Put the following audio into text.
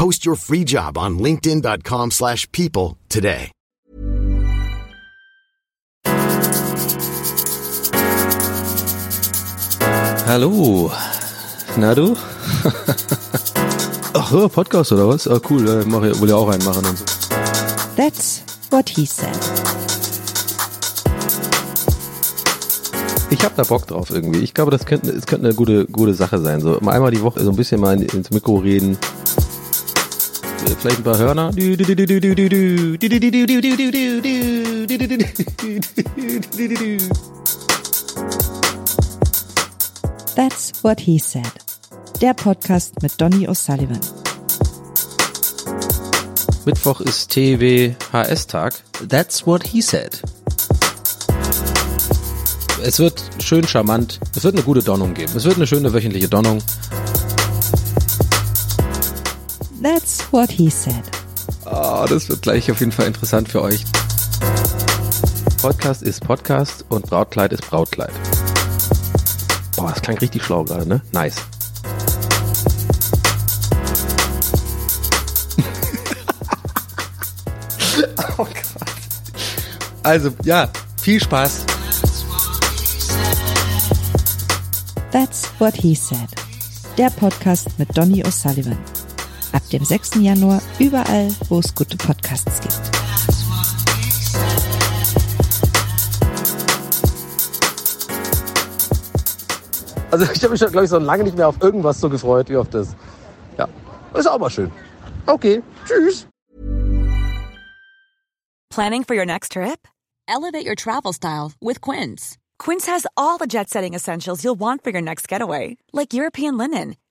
Post your free job on linkedin.com/people slash people today. Hallo. Na du? Ach, ja, Podcast oder was? Ah, cool, ja, mach, ich- will ja auch einen machen und so. That's what he said. Ich hab da Bock drauf irgendwie. Ich glaube, das könnte, es könnte eine gute, gute Sache sein. So mal einmal die Woche so ein bisschen mal in- ins Mikro reden vielleicht ein paar Hörner. That's what he said. Der Podcast mit Donny O'Sullivan. Mittwoch ist TWHS-Tag. That's what he said. Es wird schön charmant. Es wird eine gute Donnung geben. Es wird eine schöne wöchentliche Donnung. That's what he said. Ah, das wird gleich auf jeden Fall interessant für euch. Podcast ist Podcast und Brautkleid ist Brautkleid. Boah, das klang richtig schlau gerade, ne? Nice. oh Gott. Also, ja, viel Spaß. That's what he said. Der Podcast mit Donny O'Sullivan. Ab dem 6. Januar überall, wo es gute Podcasts gibt. Also ich habe mich, glaube ich, so lange nicht mehr auf irgendwas so gefreut wie auf das. Ja, ist auch mal schön. Okay, tschüss. Planning for your next trip? Elevate your travel style with Quince. Quince has all the jet setting essentials you'll want for your next getaway, like European linen,